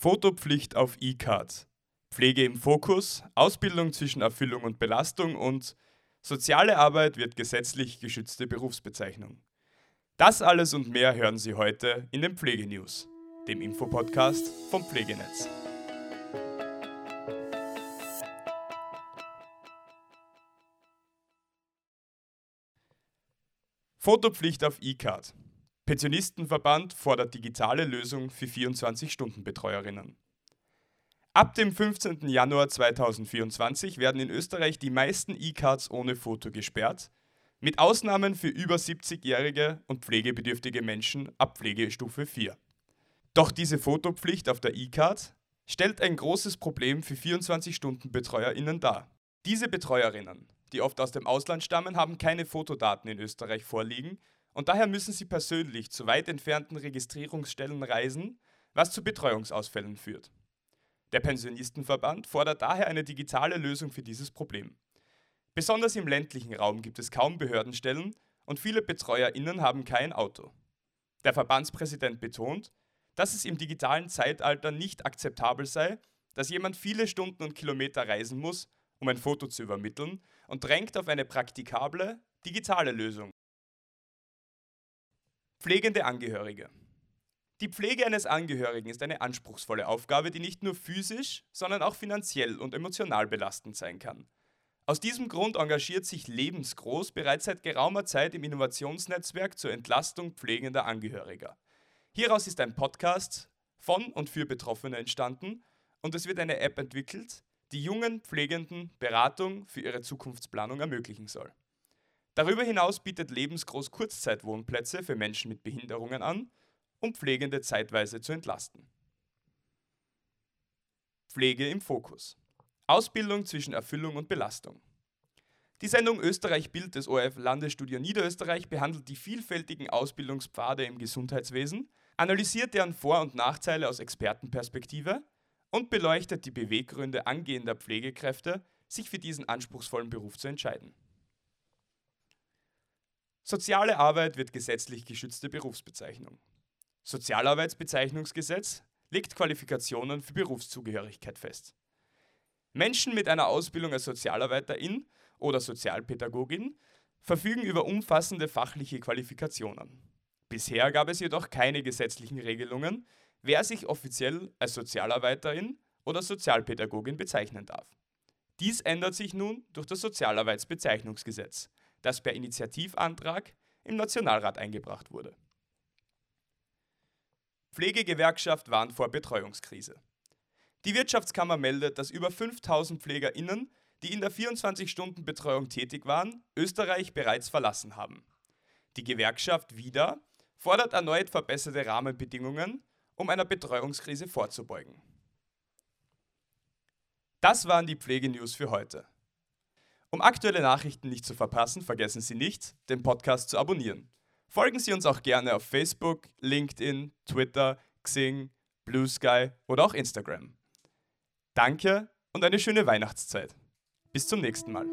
Fotopflicht auf E-Card, Pflege im Fokus, Ausbildung zwischen Erfüllung und Belastung und soziale Arbeit wird gesetzlich geschützte Berufsbezeichnung. Das alles und mehr hören Sie heute in den Pflegenews, dem Infopodcast vom Pflegenetz. Fotopflicht auf E-Card. Pensionistenverband fordert digitale Lösung für 24-Stunden-Betreuerinnen. Ab dem 15. Januar 2024 werden in Österreich die meisten E-Cards ohne Foto gesperrt, mit Ausnahmen für über 70-jährige und pflegebedürftige Menschen ab Pflegestufe 4. Doch diese Fotopflicht auf der E-Card stellt ein großes Problem für 24-Stunden-BetreuerInnen dar. Diese Betreuerinnen, die oft aus dem Ausland stammen, haben keine Fotodaten in Österreich vorliegen und daher müssen sie persönlich zu weit entfernten Registrierungsstellen reisen, was zu Betreuungsausfällen führt. Der Pensionistenverband fordert daher eine digitale Lösung für dieses Problem. Besonders im ländlichen Raum gibt es kaum Behördenstellen und viele BetreuerInnen haben kein Auto. Der Verbandspräsident betont, dass es im digitalen Zeitalter nicht akzeptabel sei, dass jemand viele Stunden und Kilometer reisen muss, um ein Foto zu übermitteln und drängt auf eine praktikable, digitale Lösung. Pflegende Angehörige. Die Pflege eines Angehörigen ist eine anspruchsvolle Aufgabe, die nicht nur physisch, sondern auch finanziell und emotional belastend sein kann. Aus diesem Grund engagiert sich Lebensgroß bereits seit geraumer Zeit im Innovationsnetzwerk zur Entlastung pflegender Angehöriger. Hieraus ist ein Podcast von und für Betroffene entstanden und es wird eine App entwickelt, die jungen Pflegenden Beratung für ihre Zukunftsplanung ermöglichen soll. Darüber hinaus bietet Lebensgroß Kurzzeitwohnplätze für Menschen mit Behinderungen an, um Pflegende zeitweise zu entlasten. Pflege im Fokus. Ausbildung zwischen Erfüllung und Belastung. Die Sendung Österreich Bild des ORF Landesstudio Niederösterreich behandelt die vielfältigen Ausbildungspfade im Gesundheitswesen, analysiert deren Vor- und Nachteile aus Expertenperspektive und beleuchtet die Beweggründe angehender Pflegekräfte, sich für diesen anspruchsvollen Beruf zu entscheiden. Soziale Arbeit wird gesetzlich geschützte Berufsbezeichnung. Sozialarbeitsbezeichnungsgesetz legt Qualifikationen für Berufszugehörigkeit fest. Menschen mit einer Ausbildung als Sozialarbeiterin oder Sozialpädagogin verfügen über umfassende fachliche Qualifikationen. Bisher gab es jedoch keine gesetzlichen Regelungen, wer sich offiziell als Sozialarbeiterin oder Sozialpädagogin bezeichnen darf. Dies ändert sich nun durch das Sozialarbeitsbezeichnungsgesetz, das per Initiativantrag im Nationalrat eingebracht wurde. Pflegegewerkschaft warnt vor Betreuungskrise. Die Wirtschaftskammer meldet, dass über 5000 PflegerInnen, die in der 24-Stunden-Betreuung tätig waren, Österreich bereits verlassen haben. Die Gewerkschaft WIDA fordert erneut verbesserte Rahmenbedingungen, um einer Betreuungskrise vorzubeugen. Das waren die Pflegenews für heute. Um aktuelle Nachrichten nicht zu verpassen, vergessen Sie nicht, den Podcast zu abonnieren. Folgen Sie uns auch gerne auf Facebook, LinkedIn, Twitter, Xing, Blue Sky oder auch Instagram. Danke und eine schöne Weihnachtszeit. Bis zum nächsten Mal.